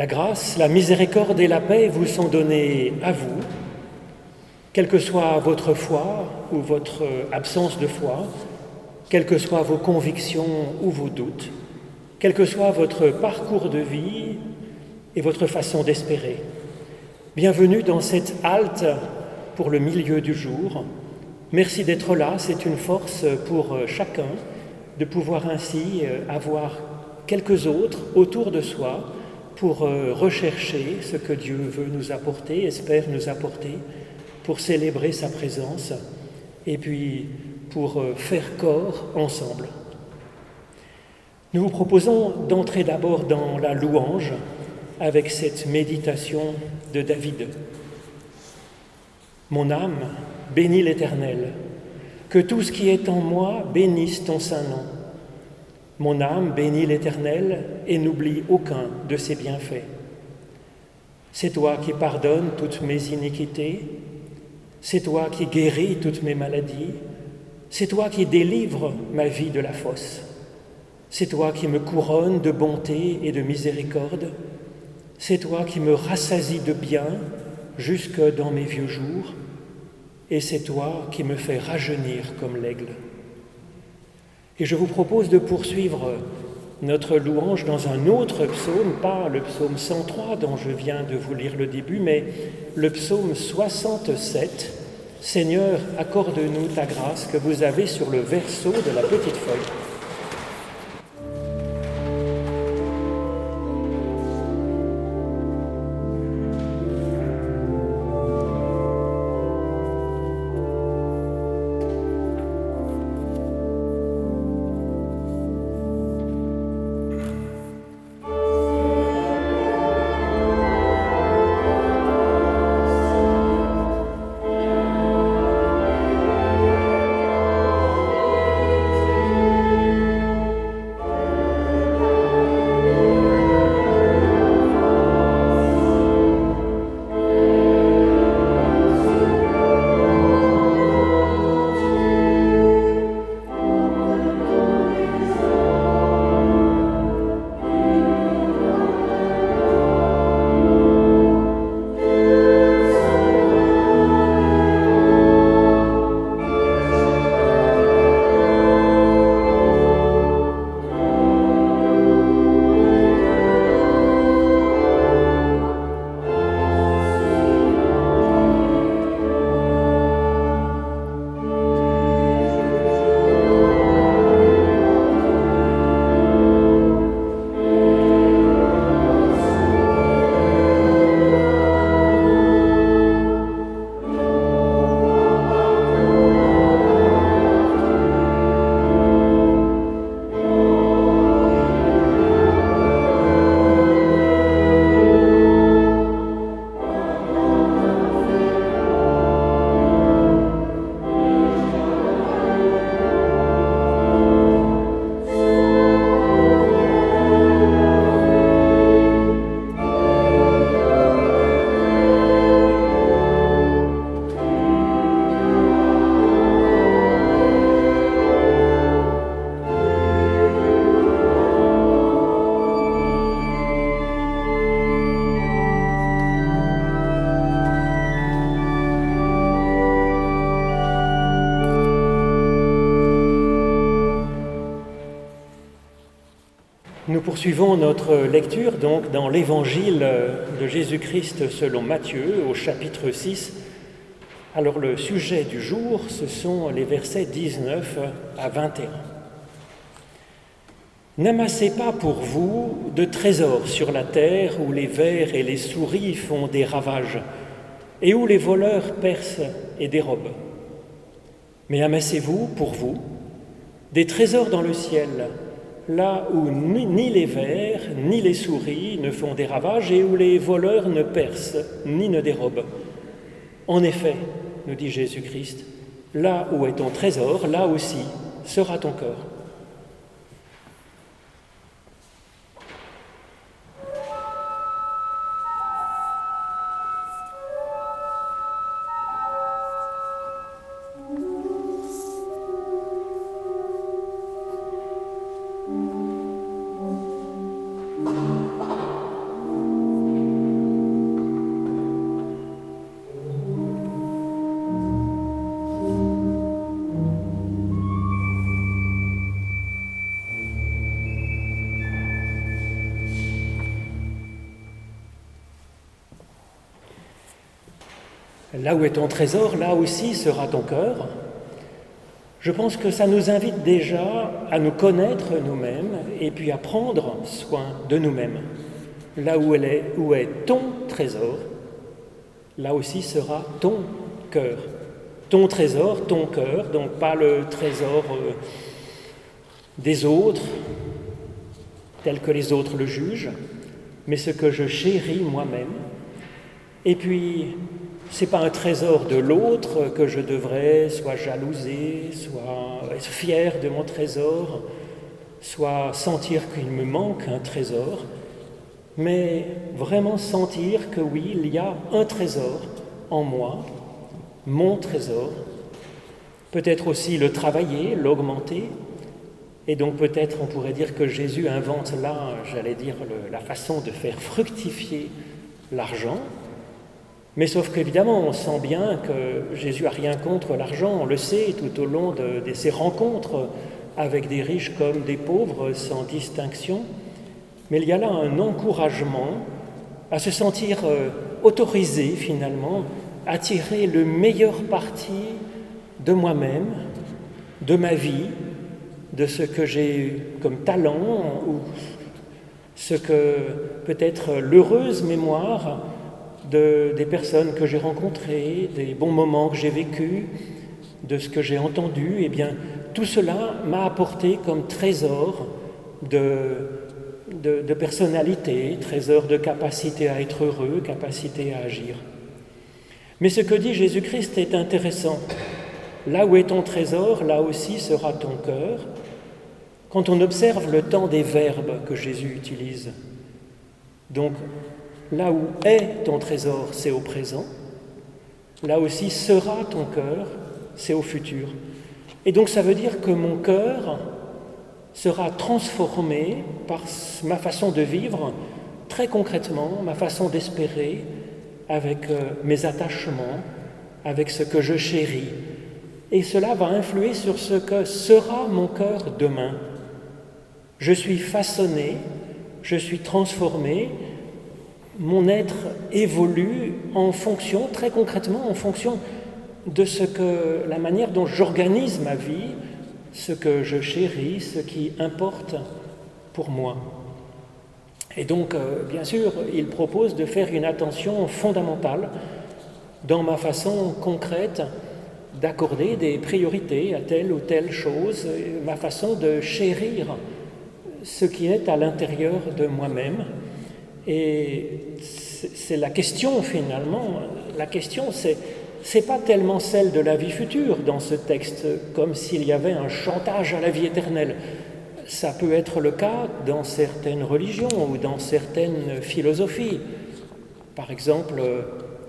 La grâce, la miséricorde et la paix vous sont données à vous, quelle que soit votre foi ou votre absence de foi, quelles que soient vos convictions ou vos doutes, quel que soit votre parcours de vie et votre façon d'espérer. Bienvenue dans cette halte pour le milieu du jour. Merci d'être là, c'est une force pour chacun de pouvoir ainsi avoir quelques autres autour de soi pour euh, rechercher ce que Dieu veut nous apporter, espère nous apporter, pour célébrer sa présence et puis pour euh, faire corps ensemble. Nous vous proposons d'entrer d'abord dans la louange avec cette méditation de David. Mon âme bénit l'Éternel, que tout ce qui est en moi bénisse ton saint nom. Mon âme bénit l'Éternel et n'oublie aucun de ses bienfaits. C'est toi qui pardonnes toutes mes iniquités, c'est toi qui guéris toutes mes maladies, c'est toi qui délivres ma vie de la fosse, c'est toi qui me couronnes de bonté et de miséricorde, c'est toi qui me rassasies de bien jusque dans mes vieux jours, et c'est toi qui me fais rajeunir comme l'aigle. Et je vous propose de poursuivre notre louange dans un autre psaume, pas le psaume 103 dont je viens de vous lire le début, mais le psaume 67. Seigneur, accorde-nous ta grâce que vous avez sur le verso de la petite feuille. Poursuivons notre lecture donc dans l'évangile de Jésus-Christ selon Matthieu au chapitre 6. Alors le sujet du jour, ce sont les versets 19 à 21. N'amassez pas pour vous de trésors sur la terre où les vers et les souris font des ravages et où les voleurs percent et dérobent. Mais amassez-vous pour vous des trésors dans le ciel là où ni les vers ni les souris ne font des ravages et où les voleurs ne percent ni ne dérobent. En effet, nous dit Jésus-Christ, là où est ton trésor, là aussi sera ton cœur. Là où est ton trésor, là aussi sera ton cœur. Je pense que ça nous invite déjà à nous connaître nous-mêmes et puis à prendre soin de nous-mêmes. Là où, est ton trésor, là aussi sera ton cœur. Ton trésor, ton cœur, donc pas le trésor euh, des autres, tel que les autres le jugent, mais ce que je chéris moi-même. Et puis, ce n'est pas un trésor de l'autre que je devrais soit jalouser, soit être fier de mon trésor, soit sentir qu'il me manque un trésor, mais vraiment sentir que oui, il y a un trésor en moi, mon trésor, peut-être aussi le travailler, l'augmenter, et donc peut-être on pourrait dire que Jésus invente là, j'allais dire, la façon de faire fructifier l'argent, mais sauf qu'évidemment, on sent bien que Jésus a rien contre l'argent, on le sait tout au long de, de, ses rencontres avec des riches comme des pauvres, sans distinction. Mais il y a là un encouragement à se sentir euh, autorisé finalement à tirer le meilleur parti de moi-même, de ma vie, de ce que j'ai comme talent ou ce que peut-être l'heureuse mémoire de, des personnes que j'ai rencontrées, des bons moments que j'ai vécus, de ce que j'ai entendu, eh bien, tout cela m'a apporté comme trésor de, de, de, personnalité, trésor de capacité à être heureux, capacité à agir. Mais ce que dit Jésus-Christ est intéressant. Là où est ton trésor, là aussi sera ton cœur. Quand on observe le temps des verbes que Jésus utilise, donc Là où est ton trésor, c'est au présent. Là aussi sera ton cœur, c'est au futur. Et donc ça veut dire que mon cœur sera transformé par ma façon de vivre, très concrètement, ma façon d'espérer, avec euh, mes attachements, avec ce que je chéris. Et cela va influer sur ce que sera mon cœur demain. Je suis façonné, je suis transformé, mon être évolue en fonction, très concrètement, en fonction de ce que, la manière dont j'organise ma vie, ce que je chéris, ce qui importe pour moi. Et donc, euh, bien sûr, il propose de faire une attention fondamentale dans ma façon concrète d'accorder des priorités à telle ou telle chose, ma façon de chérir ce qui est à l'intérieur de moi-même. Et c'est la question finalement. La question, c'est c'est pas tellement celle de la vie future dans ce texte, comme s'il y avait un chantage à la vie éternelle. Ça peut être le cas dans certaines religions ou dans certaines philosophies. Par exemple,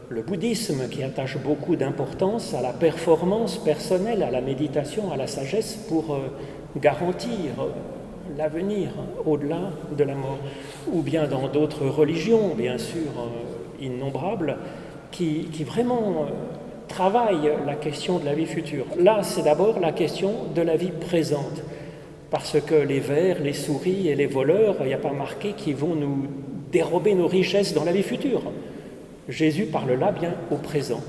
le bouddhisme qui attache beaucoup d'importance à la performance personnelle, à la méditation, à la sagesse pour euh, garantir l'avenir au-delà de la mort, ou bien dans d'autres religions, bien sûr, euh, innombrables, qui, vraiment euh, travaillent la question de la vie future. Là, c'est d'abord la question de la vie présente, parce que les vers, les souris et les voleurs, il n'y a pas marqué qu'ils vont nous dérober nos richesses dans la vie future. Jésus parle là bien au présent.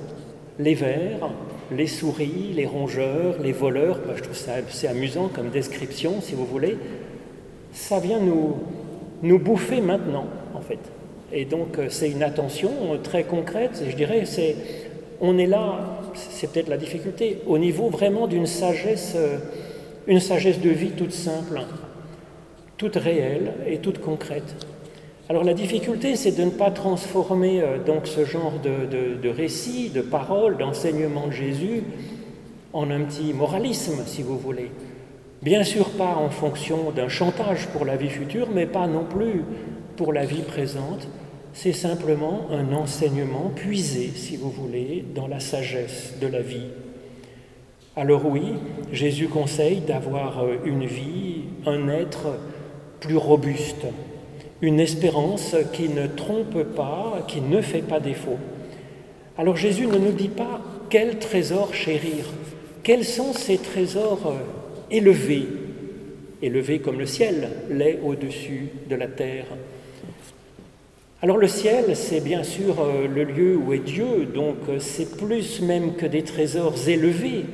Les vers, les souris, les rongeurs, les voleurs, bah, je trouve ça assez amusant comme description, si vous voulez, ça vient nous, nous bouffer maintenant, en fait. Et donc, euh, c'est une attention très concrète, je dirais, c'est, on est là, c'est peut-être la difficulté, au niveau vraiment d'une sagesse, euh, une sagesse de vie toute simple, toute réelle et toute concrète. Alors la difficulté, c'est de ne pas transformer euh, donc ce genre de, de, de récit, de paroles, d'enseignement de Jésus en un petit moralisme, si vous voulez. Bien sûr pas en fonction d'un chantage pour la vie future, mais pas non plus pour la vie présente. C'est simplement un enseignement puisé, si vous voulez, dans la sagesse de la vie. Alors oui, Jésus conseille d'avoir une vie, un être plus robuste, une espérance qui ne trompe pas, qui ne fait pas défaut. Alors Jésus ne nous dit pas quel trésor chérir, quels sont ces trésors élevé, élevé comme le ciel l'est au-dessus de la terre. Alors le ciel, c'est bien sûr euh, le lieu où est Dieu, donc euh, c'est plus même que des trésors élevés.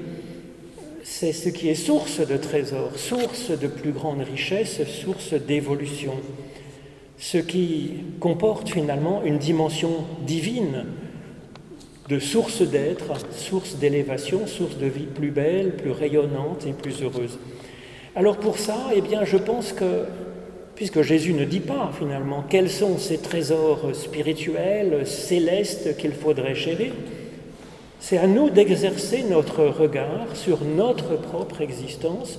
C'est ce qui est source de trésors, source de plus grande richesse, source d'évolution. Ce qui comporte finalement une dimension divine, de source d'être, source d'élévation, source de vie plus belle, plus rayonnante et plus heureuse. Alors pour ça, eh bien, je pense que puisque Jésus ne dit pas finalement quels sont ces trésors spirituels, célestes qu'il faudrait chérir. C'est à nous d'exercer notre regard sur notre propre existence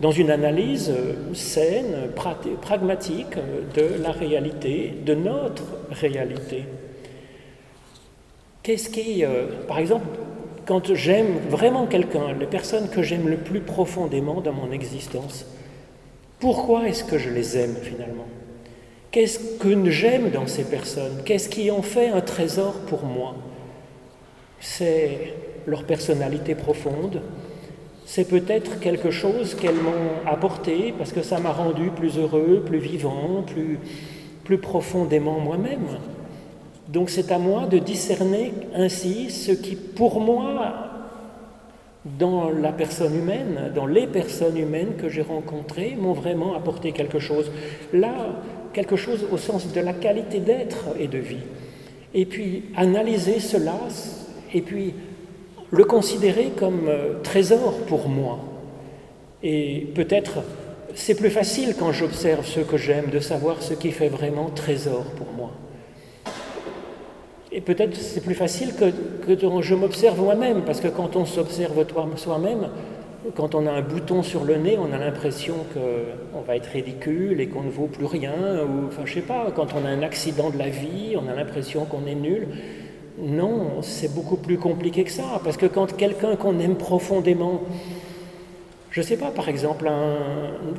dans une analyse saine, pragmatique de la réalité, de notre réalité. Qu'est-ce qui, euh, par exemple, quand j'aime vraiment quelqu'un, les personnes que j'aime le plus profondément dans mon existence, pourquoi est-ce que je les aime finalement? Qu'est-ce que j'aime dans ces personnes? Qu'est-ce qui en fait un trésor pour moi? C'est leur personnalité profonde, c'est peut-être quelque chose qu'elles m'ont apporté parce que ça m'a rendu plus heureux, plus vivant, plus, plus profondément moi-même. Donc c'est à moi de discerner ainsi ce qui pour moi dans la personne humaine, dans les personnes humaines que j'ai rencontrées, m'ont vraiment apporté quelque chose. Là, quelque chose au sens de la qualité d'être et de vie. Et puis analyser cela, et puis le considérer comme euh, trésor pour moi. Et peut-être c'est plus facile quand j'observe ce que j'aime de savoir ce qui fait vraiment trésor pour moi. Et peut-être c'est plus facile que, je m'observe moi-même, parce que quand on s'observe soi-même, quand on a un bouton sur le nez, on a l'impression qu'on va être ridicule et qu'on ne vaut plus rien, ou enfin je sais pas, quand on a un accident de la vie, on a l'impression qu'on est nul. Non, c'est beaucoup plus compliqué que ça, parce que quand quelqu'un qu'on aime profondément je ne sais pas, par exemple, un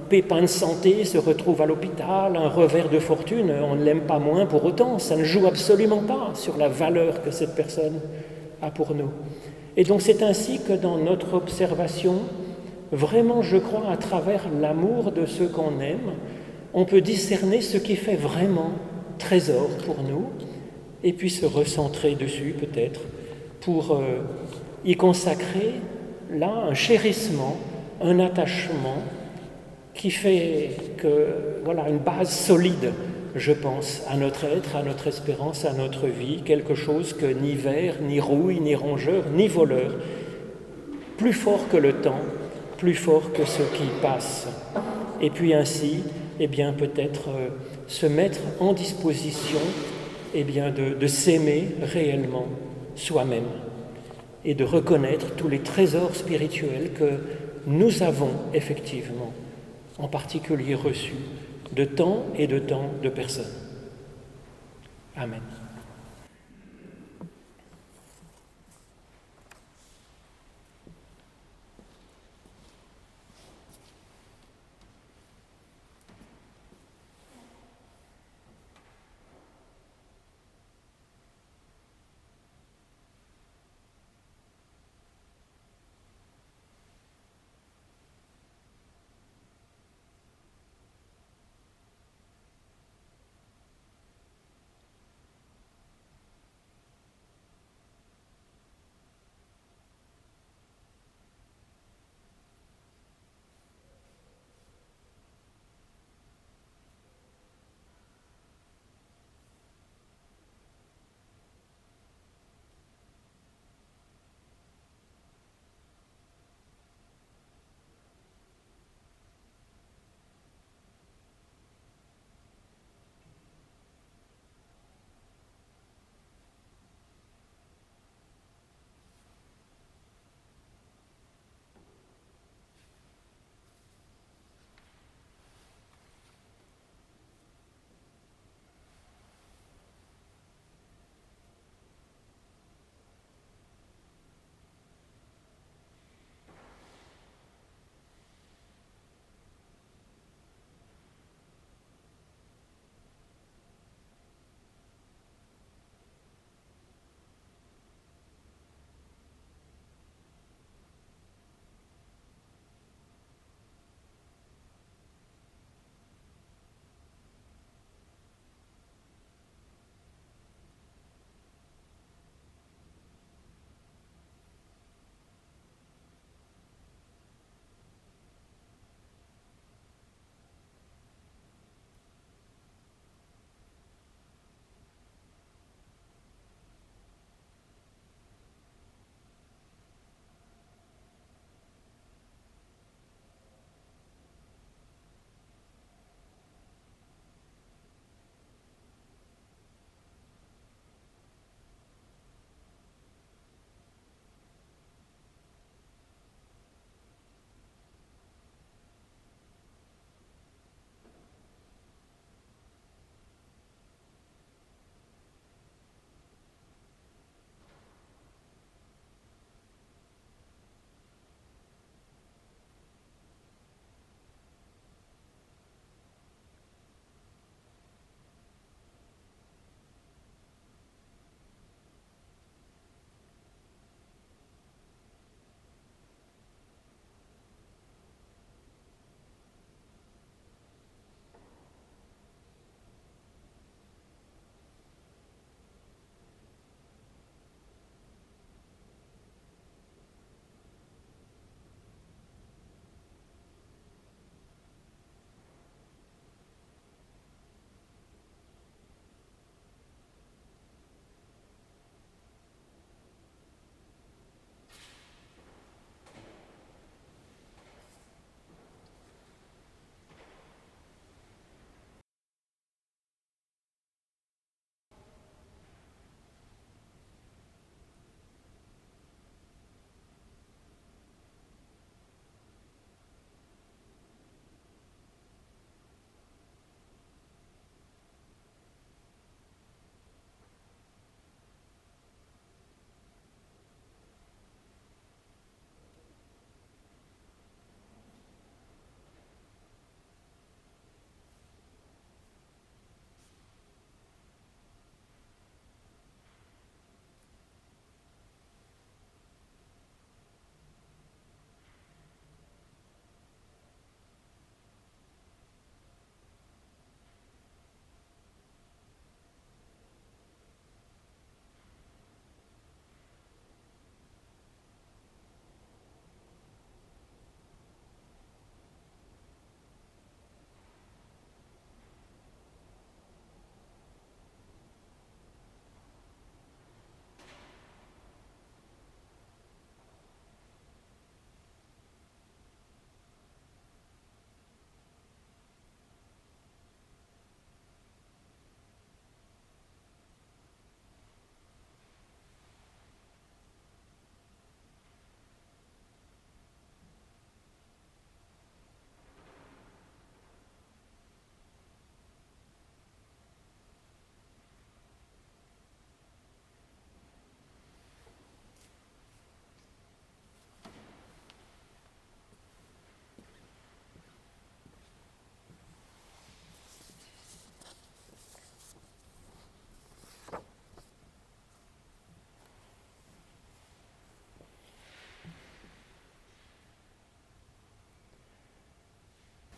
pépin de santé se retrouve à l'hôpital, un revers de fortune, on ne l'aime pas moins pour autant, ça ne joue absolument pas sur la valeur que cette personne a pour nous. Et donc c'est ainsi que dans notre observation, vraiment je crois à travers l'amour de ceux qu'on aime, on peut discerner ce qui fait vraiment trésor pour nous, et puis se recentrer dessus peut-être, pour euh, y consacrer là un chérissement un attachement qui fait que, voilà, une base solide, je pense, à notre être, à notre espérance, à notre vie, quelque chose que ni ver, ni rouille, ni rongeur, ni voleur, plus fort que le temps, plus fort que ce qui passe. Et puis ainsi, eh bien, peut-être euh, se mettre en disposition eh bien, de, de s'aimer réellement soi-même et de reconnaître tous les trésors spirituels que nous avons effectivement en particulier reçu de temps et de temps de personnes. Amen.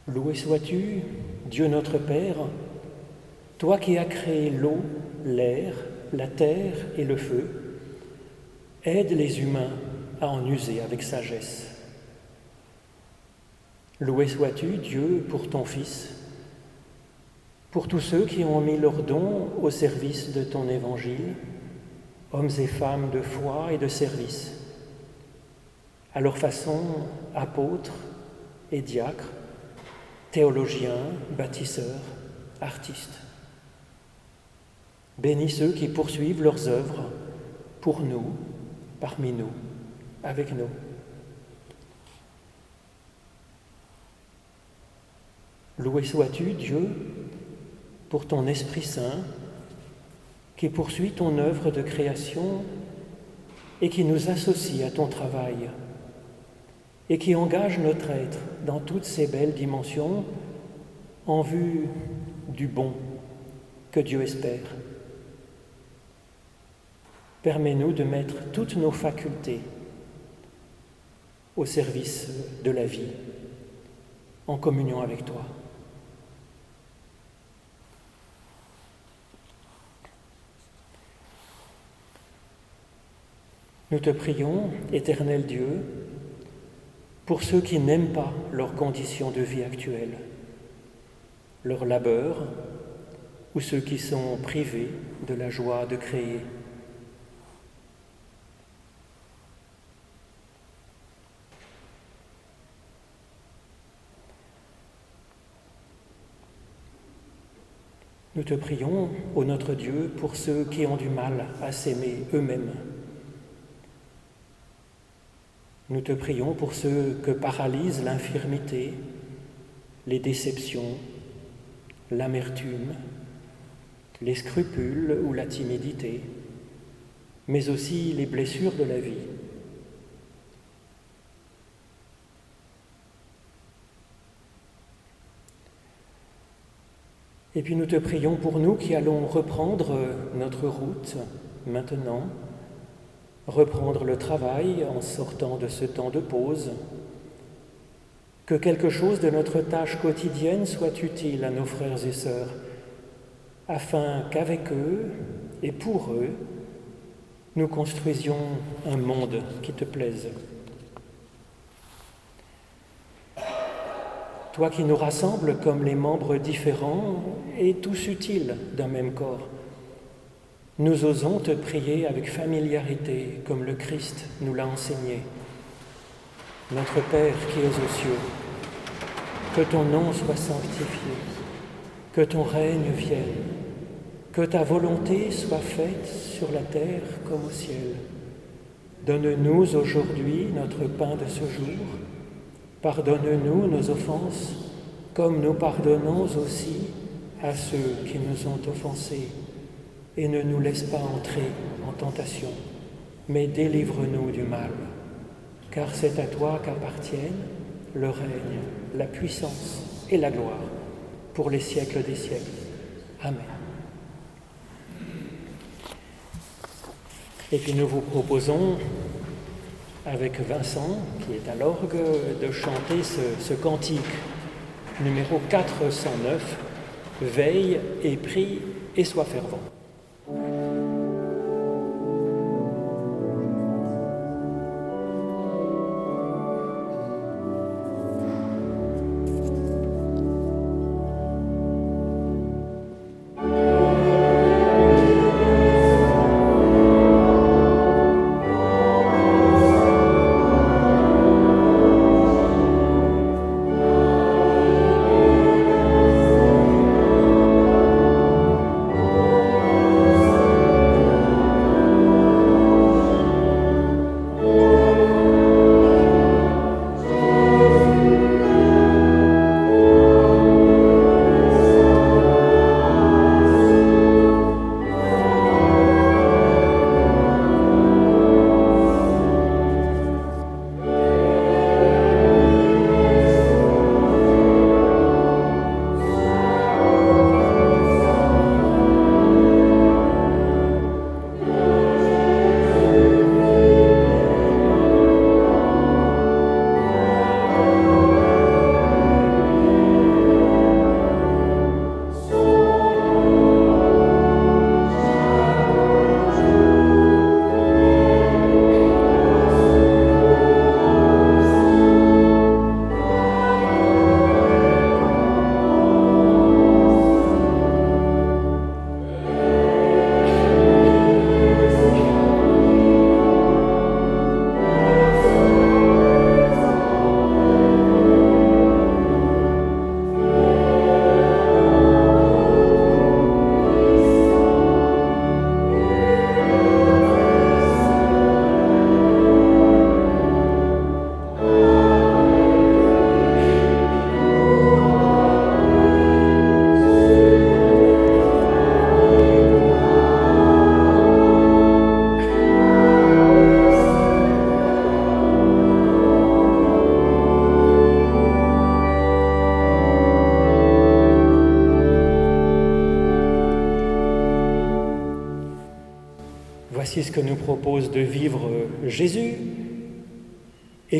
Loué sois-tu, Dieu notre Père, toi qui as créé l'eau, l'air, la terre et le feu, aide les humains à en user avec sagesse. Loué sois-tu, Dieu, pour ton Fils, pour tous ceux qui ont mis leurs dons au service de ton évangile, hommes et femmes de foi et de service, à leur façon apôtres et diacres, théologiens, bâtisseurs, artistes. Bénis ceux qui poursuivent leurs œuvres pour nous, parmi nous, avec nous. Loué sois-tu, Dieu, pour ton Esprit Saint, qui poursuit ton œuvre de création et qui nous associe à ton travail, et qui engage notre être dans toutes ces belles dimensions en vue du bon que Dieu espère. Permets-nous de mettre toutes nos facultés au service de la vie, en communion avec toi. Nous te prions, éternel Dieu, pour ceux qui n'aiment pas leurs conditions de vie actuelles, leur labeur, ou ceux qui sont privés de la joie de créer. Nous te prions, ô notre Dieu, pour ceux qui ont du mal à s'aimer eux-mêmes nous te prions pour ceux que paralyse l'infirmité, les déceptions, l'amertume, les scrupules ou la timidité, mais aussi les blessures de la vie. Et puis nous te prions pour nous qui allons reprendre notre route maintenant reprendre le travail en sortant de ce temps de pause, que quelque chose de notre tâche quotidienne soit utile à nos frères et sœurs, afin qu'avec eux et pour eux, nous construisions un monde qui te plaise. Toi qui nous rassembles comme les membres différents et tous utiles d'un même corps, nous osons te prier avec familiarité, comme le Christ nous l'a enseigné. Notre Père qui es aux cieux, que ton nom soit sanctifié, que ton règne vienne, que ta volonté soit faite sur la terre comme au ciel. Donne-nous aujourd'hui notre pain de ce jour. Pardonne-nous nos offenses, comme nous pardonnons aussi à ceux qui nous ont offensés et ne nous laisse pas entrer en tentation, mais délivre-nous du mal, car c'est à toi qu'appartiennent le règne, la puissance et la gloire pour les siècles des siècles. Amen. Et puis nous vous proposons, avec Vincent, qui est à l'orgue, de chanter ce, cantique numéro 409, Veille et prie et sois fervent. Voici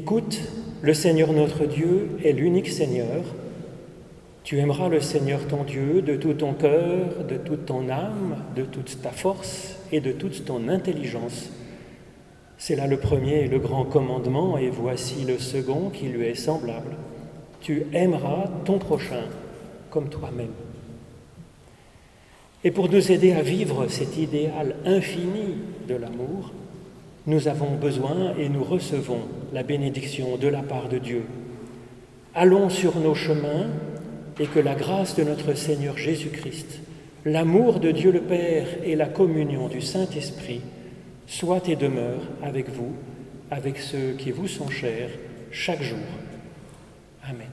Écoute, le Seigneur notre Dieu est l'unique Seigneur. Tu aimeras le Seigneur ton Dieu de tout ton cœur, de toute ton âme, de toute ta force et de toute ton intelligence. C'est là le premier et le grand commandement, et voici le second qui lui est semblable. Tu aimeras ton prochain comme toi-même. Et pour nous aider à vivre cet idéal infini de l'amour, nous avons besoin et nous recevons la bénédiction de la part de Dieu. Allons sur nos chemins et que la grâce de notre Seigneur Jésus-Christ, l'amour de Dieu le Père et la communion du Saint-Esprit soient et demeurent avec vous, avec ceux qui vous sont chers, chaque jour. Amen.